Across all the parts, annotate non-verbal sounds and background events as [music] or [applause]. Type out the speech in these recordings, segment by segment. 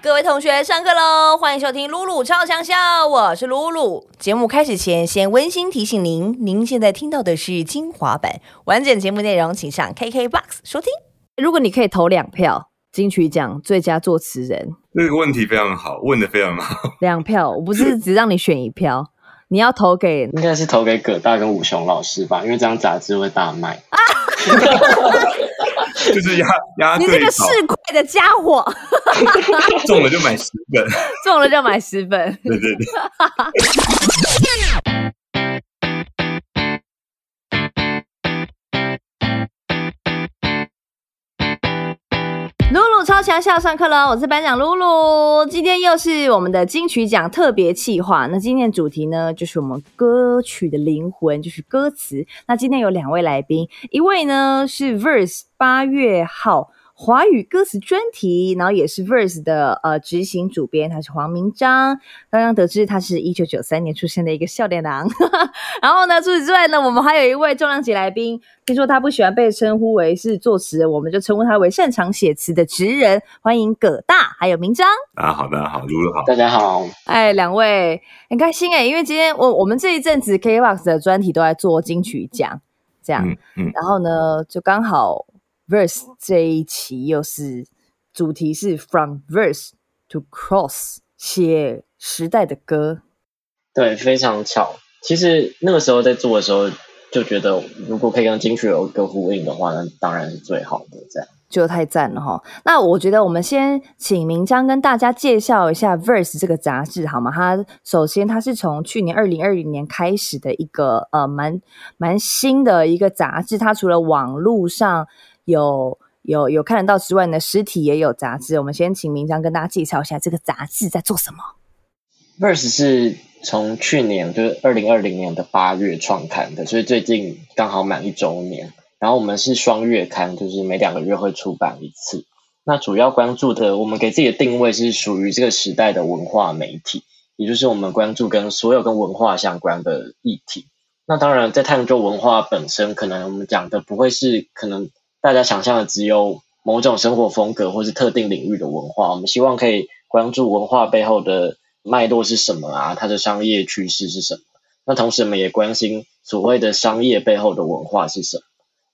各位同学，上课喽！欢迎收听露露超强笑，我是露露。节目开始前，先温馨提醒您，您现在听到的是精华版，完整节目内容请上 KKBOX 收听。如果你可以投两票，金曲奖最佳作词人，这个问题非常好，问的非常好。两票，我不是只让你选一票，你要投给应该是投给葛大跟武雄老师吧，因为这张杂志会大卖。[laughs] [laughs] 就是压压你这个市侩的家伙，[laughs] 中了就买十本，[laughs] 中了就买十本。对对对。超强笑上课了，我是班长露露。今天又是我们的金曲奖特别企划。那今天的主题呢，就是我们歌曲的灵魂，就是歌词。那今天有两位来宾，一位呢是 Verse 八月号。华语歌词专题，然后也是 Verse 的呃执行主编，他是黄明章。刚刚得知他是一九九三年出生的一个笑脸郎。[laughs] 然后呢，除此之外呢，我们还有一位重量级来宾，听说他不喜欢被称呼为是作词人，我们就称呼他为擅长写词的职人。欢迎葛大，还有明章。大家好，大家好，露露好，大家好。哎，两位很开心哎，因为今天我我们这一阵子 KBox 的专题都在做金曲奖，这样，嗯，然后呢，就刚好。Verse 这一期又是主题是 From Verse to Cross，写时代的歌。对，非常巧。其实那个时候在做的时候，就觉得如果可以跟金曲有一个呼应的话，那当然是最好的。这样就太赞了哈。那我觉得我们先请明江跟大家介绍一下 Verse 这个杂志好吗？它首先它是从去年二零二零年开始的一个呃蛮蛮新的一个杂志。它除了网络上有有有看得到之外呢，实体也有杂志。我们先请明章跟大家介绍一下这个杂志在做什么。Verse 是从去年就是二零二零年的八月创刊的，所以最近刚好满一周年。然后我们是双月刊，就是每两个月会出版一次。那主要关注的，我们给自己的定位是属于这个时代的文化媒体，也就是我们关注跟所有跟文化相关的议题。那当然，在探究文化本身，可能我们讲的不会是可能。大家想象的只有某种生活风格或是特定领域的文化，我们希望可以关注文化背后的脉络是什么啊？它的商业趋势是什么？那同时我们也关心所谓的商业背后的文化是什么？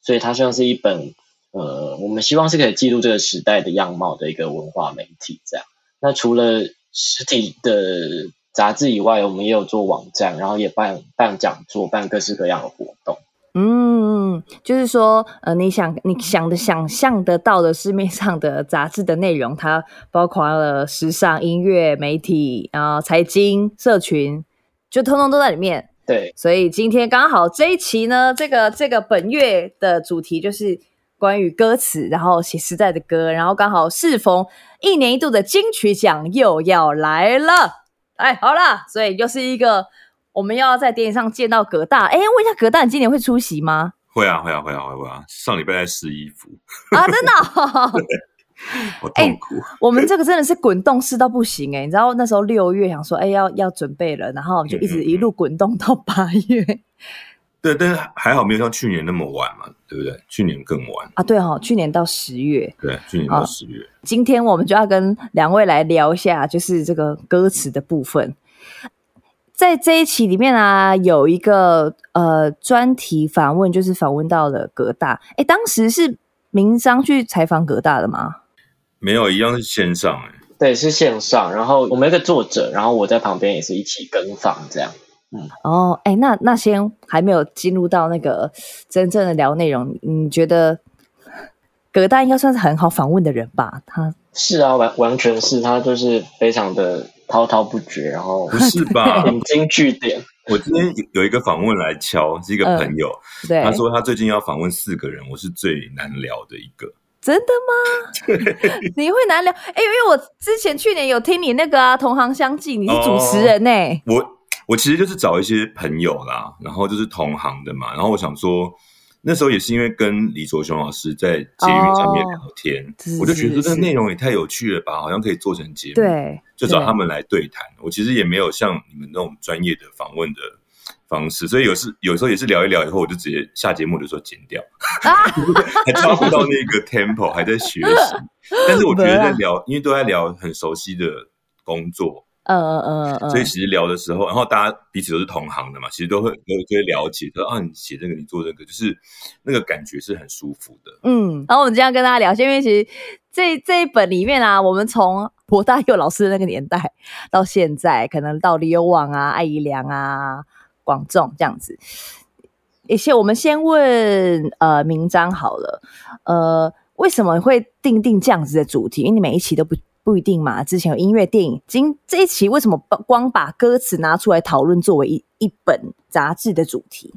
所以它像是一本呃，我们希望是可以记录这个时代的样貌的一个文化媒体。这样，那除了实体的杂志以外，我们也有做网站，然后也办办讲座，办各式各样的活动。嗯，就是说，呃，你想你想的想象得到的市面上的杂志的内容，它包括了时尚、音乐、媒体，然后财经、社群，就通通都在里面。对，所以今天刚好这一期呢，这个这个本月的主题就是关于歌词，然后写实在的歌，然后刚好适逢一年一度的金曲奖又要来了，哎，好了，所以又是一个。我们要在电影上见到葛大，哎，问一下葛大，你今年会出席吗？会啊，会啊，会啊，会啊！上礼拜在试衣服啊，真的，[laughs] [laughs] 好痛苦。我们这个真的是滚动试到不行哎，你知道那时候六月想说，哎，要要准备了，然后就一直一路滚动到八月。对，但是还好没有像去年那么晚嘛，对不对？去年更晚啊，对哈，去年到十月，对，去年到十月。今天我们就要跟两位来聊一下，就是这个歌词的部分。在这一期里面啊，有一个呃专题访问，就是访问到了葛大。哎，当时是明章去采访葛大的吗？没有，一样是线上哎。对，是线上。然后我们一个作者，然后我在旁边也是一起跟访这样。嗯，哦，哎，那那先还没有进入到那个真正的聊内容，你觉得葛大应该算是很好访问的人吧？他是啊，完完全是他，就是非常的。滔滔不绝，然后不是吧？[laughs] 引经据典。我今天有一个访问来敲，是一个朋友，对他说他最近要访问四个人，我是最难聊的一个。真的吗？[laughs] 你会难聊？哎，因为我之前去年有听你那个啊，同行相继，你是主持人呢。我我其实就是找一些朋友啦，然后就是同行的嘛，然后我想说。那时候也是因为跟李卓雄老师在捷运上面聊天，我就觉得这个内容也太有趣了吧，好像可以做成节目，对，就找他们来对谈。我其实也没有像你们那种专业的访问的方式，所以有时有时候也是聊一聊以后，我就直接下节目的时候剪掉 [laughs] [laughs] 还抓不到那个 tempo，还在学习。[laughs] 但是我觉得在聊，因为都在聊很熟悉的工作，嗯嗯嗯，所以其实聊的时候，然后大家彼此都是同行的嘛，其实都会都会了解，说啊，你写这个，你做这个，就是那个感觉是很舒服的。嗯，然后我们今天跟大家聊，因为其实这这一本里面啊，我们从博大佑老师的那个年代到现在，可能到李有网啊、艾怡良啊。广仲这样子，一些我们先问呃明章好了，呃为什么会定定这样子的主题？因为你每一期都不不一定嘛。之前有音乐电影，今这一期为什么光把歌词拿出来讨论作为一一本杂志的主题？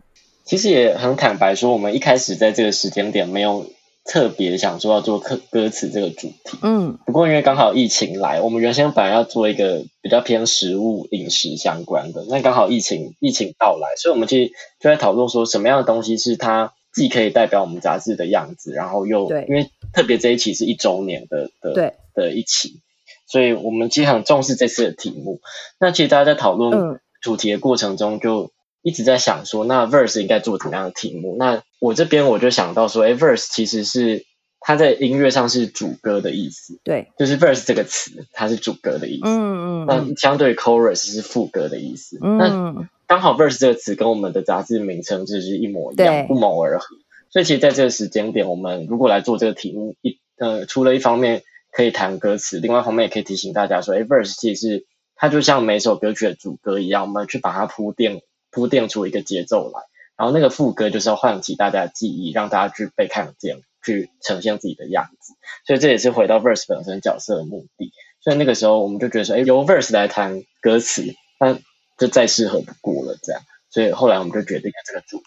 其实也很坦白说，我们一开始在这个时间点没有。特别想说要做歌歌词这个主题，嗯，不过因为刚好疫情来，我们原先本来要做一个比较偏食物饮食相关的，那刚好疫情疫情到来，所以我们其实就在讨论说什么样的东西是它既可以代表我们杂志的样子，然后又因为特别这一期是一周年的的的一期，所以我们其实很重视这次的题目。那其实大家在讨论主题的过程中就。一直在想说，那 verse 应该做怎么样的题目？那我这边我就想到说，哎，verse 其实是它在音乐上是主歌的意思，对，就是 verse 这个词，它是主歌的意思。嗯嗯。那相对 chorus 是副歌的意思。嗯。那刚好 verse 这个词跟我们的杂志名称就是一模一样，不谋而合。所以其实在这个时间点，我们如果来做这个题目，一呃，除了一方面可以谈歌词，另外一方面也可以提醒大家说，哎，verse 其实它就像每首歌曲的主歌一样，我们去把它铺垫。铺垫出一个节奏来，然后那个副歌就是要唤起大家的记忆，让大家去被看见，去呈现自己的样子。所以这也是回到 verse 本身角色的目的。所以那个时候我们就觉得说，哎，由 verse 来谈歌词，那就再适合不过了。这样，所以后来我们就决定了这个主题。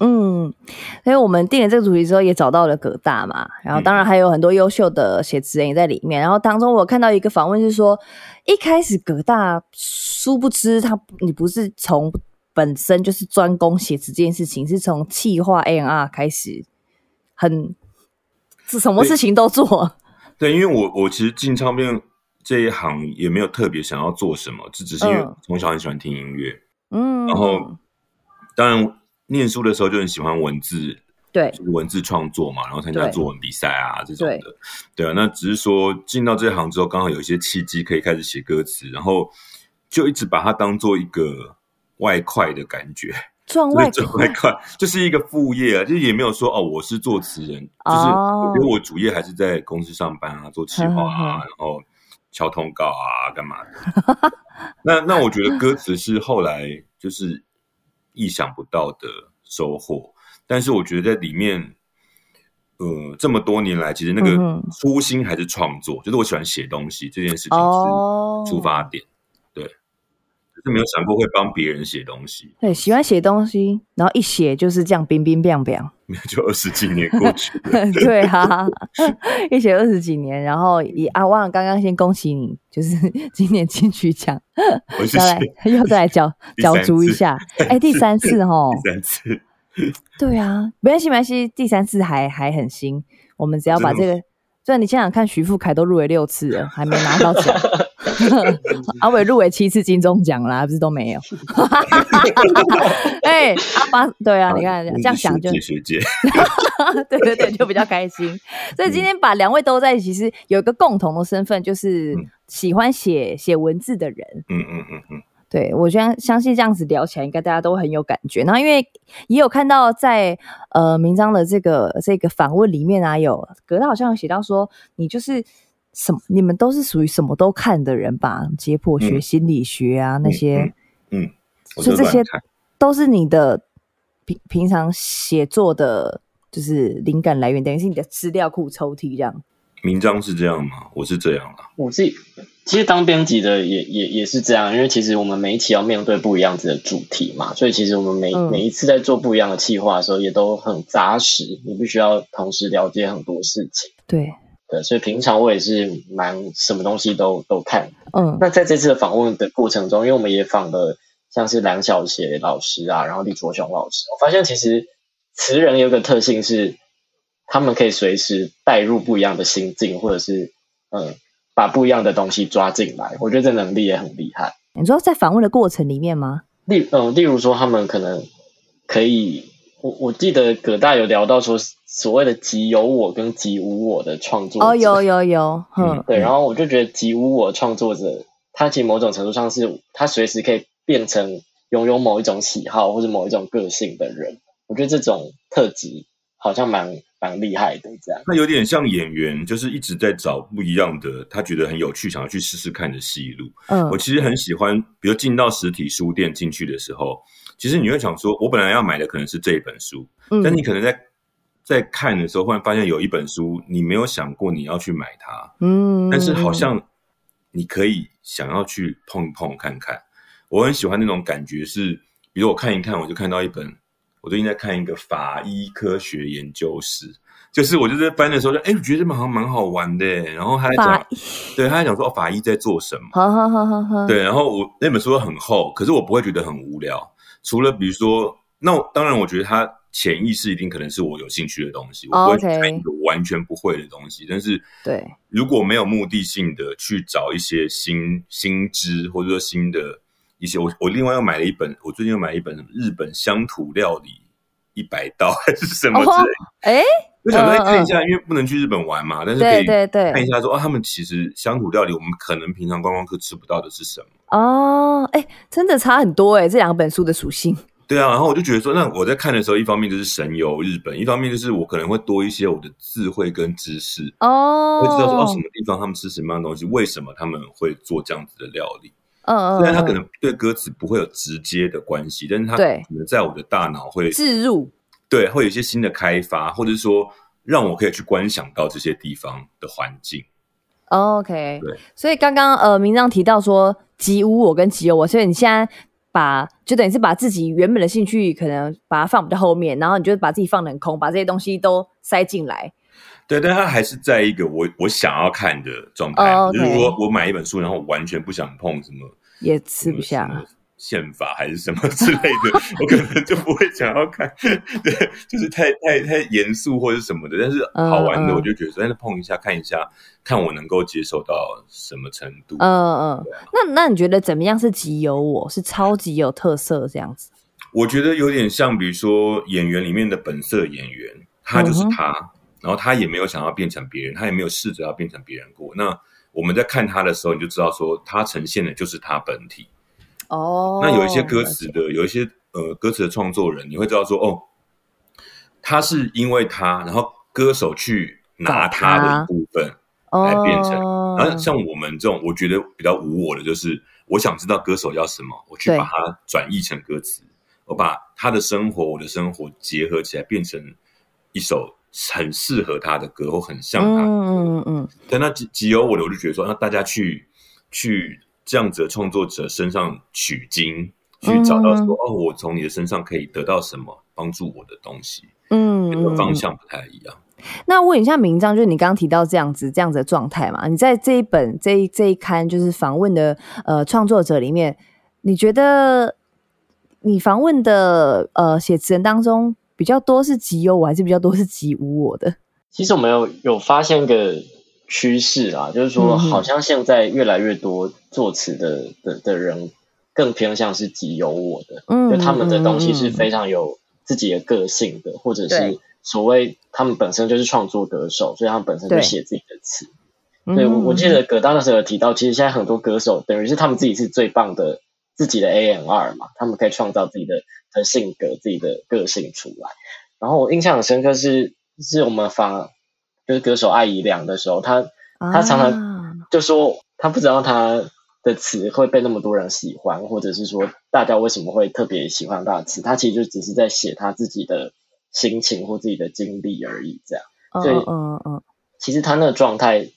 嗯，所以我们定了这个主题之后，也找到了葛大嘛，然后当然还有很多优秀的写词人也在里面。然后当中我看到一个访问是说，一开始葛大殊不知他你不是从本身就是专攻写词这件事情，是从企划 A N R 开始，很是什么事情都做。对，因为我我其实进唱片这一行也没有特别想要做什么，这只是因为从小很喜欢听音乐，嗯，然后当然念书的时候就很喜欢文字，对，文字创作嘛，然后参加作文比赛啊这种的，对啊，那只是说进到这行之后，刚好有一些契机可以开始写歌词，然后就一直把它当做一个。外快的感觉，[laughs] 赚 [laughs] 外快就是一个副业啊，就也没有说哦，我是作词人，就是因为我主业还是在公司上班啊，做企划啊，然后敲通告啊，干嘛的？[laughs] 那那我觉得歌词是后来就是意想不到的收获，但是我觉得在里面，呃，这么多年来，其实那个初心还是创作，就是我喜欢写东西这件事情是出发点。是没有想过会帮别人写东西，对，喜欢写东西，然后一写就是这样，冰冰冰冰，就二十几年过去，[laughs] 对啊，[laughs] 一写二十几年，然后也啊，忘了刚刚先恭喜你，就是 [laughs] 今年金曲奖，再来又再来角角逐一下，哎，第三次哦，第三次，对啊，没关系没关系，第三次还还很新，我们只要把这个，虽然你想想看，徐富凯都入围六次了，还没拿到奖。阿伟入围七次金钟奖啦，不是都没有？哎，阿巴，对啊，你看这样想就学姐，对对对，就比较开心。所以今天把两位都在一起，是有一个共同的身份，就是喜欢写写文字的人。嗯嗯嗯嗯，对我相相信这样子聊起来，应该大家都很有感觉。然后因为也有看到在呃明章的这个这个访问里面啊，有格大好像有写到说，你就是。什么？你们都是属于什么都看的人吧？解剖学、心理学啊，那些，嗯，所以这些都是你的平平常写作的，就是灵感来源，等于是你的资料库抽屉这样。名章是这样吗？我是这样啊。我自己其实当编辑的也也也是这样，因为其实我们每一期要面对不一样子的主题嘛，所以其实我们每每一次在做不一样的企划的时候，也都很扎实。你必须要同时了解很多事情。对。对，所以平常我也是蛮什么东西都都看。嗯，那在这次的访问的过程中，因为我们也访了像是梁小邪老师啊，然后李卓雄老师，我发现其实词人有个特性是，他们可以随时带入不一样的心境，或者是嗯，把不一样的东西抓进来。我觉得这能力也很厉害。你说在访问的过程里面吗？例嗯，例如说他们可能可以，我我记得葛大有聊到说所谓的极有我跟极无我的创作哦，有有有，嗯，对，然后我就觉得极无我创作者，他其实某种程度上是他随时可以变成拥有某一种喜好或者某一种个性的人，我觉得这种特质好像蛮。蛮厉害的，这样。那有点像演员，就是一直在找不一样的，他觉得很有趣，想要去试试看的戏路。嗯，我其实很喜欢，比如进到实体书店进去的时候，其实你会想说，我本来要买的可能是这一本书，但你可能在在看的时候，忽然发现有一本书，你没有想过你要去买它。嗯，但是好像你可以想要去碰一碰看看。我很喜欢那种感觉，是比如我看一看，我就看到一本。我最近在看一个法医科学研究室，就是我就在翻的时候，就哎，我觉得这本好像蛮好玩的。然后他在讲，[laughs] 对，他在讲说，哦，法医在做什么？好好好好好。对，然后我那本书很厚，可是我不会觉得很无聊。除了比如说，那当然，我觉得他潜意识一定可能是我有兴趣的东西，我不会看一个完全不会的东西。但是，对，如果没有目的性的去找一些新新知，或者说新的。一些我我另外又买了一本，我最近又买了一本日本乡土料理一百道 [laughs] 还是什么之类，哎，我想再看一下，因为不能去日本玩嘛，但是可以看一下说哦，他们其实乡土料理我们可能平常观光客吃不到的是什么哦，哎，真的差很多哎，这两本书的属性。对啊，然后我就觉得说，那我在看的时候，一方面就是神游日本，一方面就是我可能会多一些我的智慧跟知识哦，会知道说哦什么地方他们吃什么样的东西，为什么他们会做这样子的料理。嗯，虽然他可能对歌词不会有直接的关系，但是他可能在我的大脑会置入，对，会有一些新的开发，或者说让我可以去观想到这些地方的环境。OK，对，所以刚刚呃，明章提到说吉无我跟吉有我，所以你现在把就等于是把自己原本的兴趣可能把它放比较后面，然后你就把自己放很空，把这些东西都塞进来。对，但它还是在一个我我想要看的状态。就是说我买一本书，然后完全不想碰什么，也吃不下宪法还是什么之类的，[laughs] 我可能就不会想要看。[laughs] 对，就是太太太严肃或者什么的。但是好玩的，我就觉得，但是碰一下看一下，看我能够接受到什么程度。嗯嗯。那那你觉得怎么样是极有我是超级有特色这样子？我觉得有点像，比如说演员里面的本色演员，他就是他。然后他也没有想要变成别人，他也没有试着要变成别人过。那我们在看他的时候，你就知道说他呈现的就是他本体。哦。那有一些歌词的，有一些呃歌词的创作人，你会知道说哦，他是因为他，然后歌手去拿他的一部分来变成。然后像我们这种，我觉得比较无我的，就是我想知道歌手要什么，我去把它转译成歌词，我把他的生活、我的生活结合起来，变成一首。很适合他的歌，或很像他。嗯嗯嗯。但那只只有我的，我就觉得说，那大家去去这样子的创作者身上取经，去找到说，哦，我从你的身上可以得到什么帮助我的东西。嗯，个方向不太一样。那问一下明章，就是你刚刚提到这样子这样子的状态嘛？你在这一本这一这一刊就是访问的呃创作者里面，你觉得你访问的呃写词人当中？比较多是极有我，还是比较多是极无我的？其实我们有有发现一个趋势啊，就是说，好像现在越来越多作词的的的人更偏向是极有我的，嗯，就他们的东西是非常有自己的个性的，或者是所谓他们本身就是创作歌手，所以他们本身就写自己的词。对，我我记得葛大那时候有提到，其实现在很多歌手等于是他们自己是最棒的。自己的 A N R 嘛，他们可以创造自己的的性格、自己的个性出来。然后我印象很深刻是，是我们访就是歌手艾怡良的时候，他他常常就说他不知道他的词会被那么多人喜欢，或者是说大家为什么会特别喜欢他的词，他其实就只是在写他自己的心情或自己的经历而已。这样，所以嗯嗯，其实他那个状态。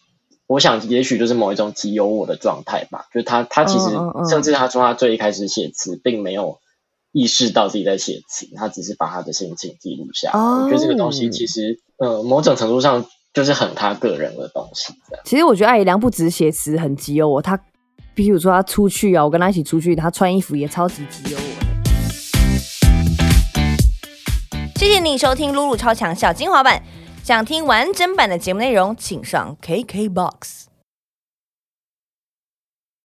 我想，也许就是某一种极有我的状态吧。就是他，他其实甚至他说他最一开始写词，并没有意识到自己在写词，他只是把他的心情记录下。我觉得这个东西其实，呃，某种程度上就是很他个人的东西。其实我觉得艾姨良不止写词很极有我，他，比如说他出去啊，我跟他一起出去，他穿衣服也超级极有我。谢谢你收听露露超强小精华版。想听完整版的节目内容，请上 KKBOX。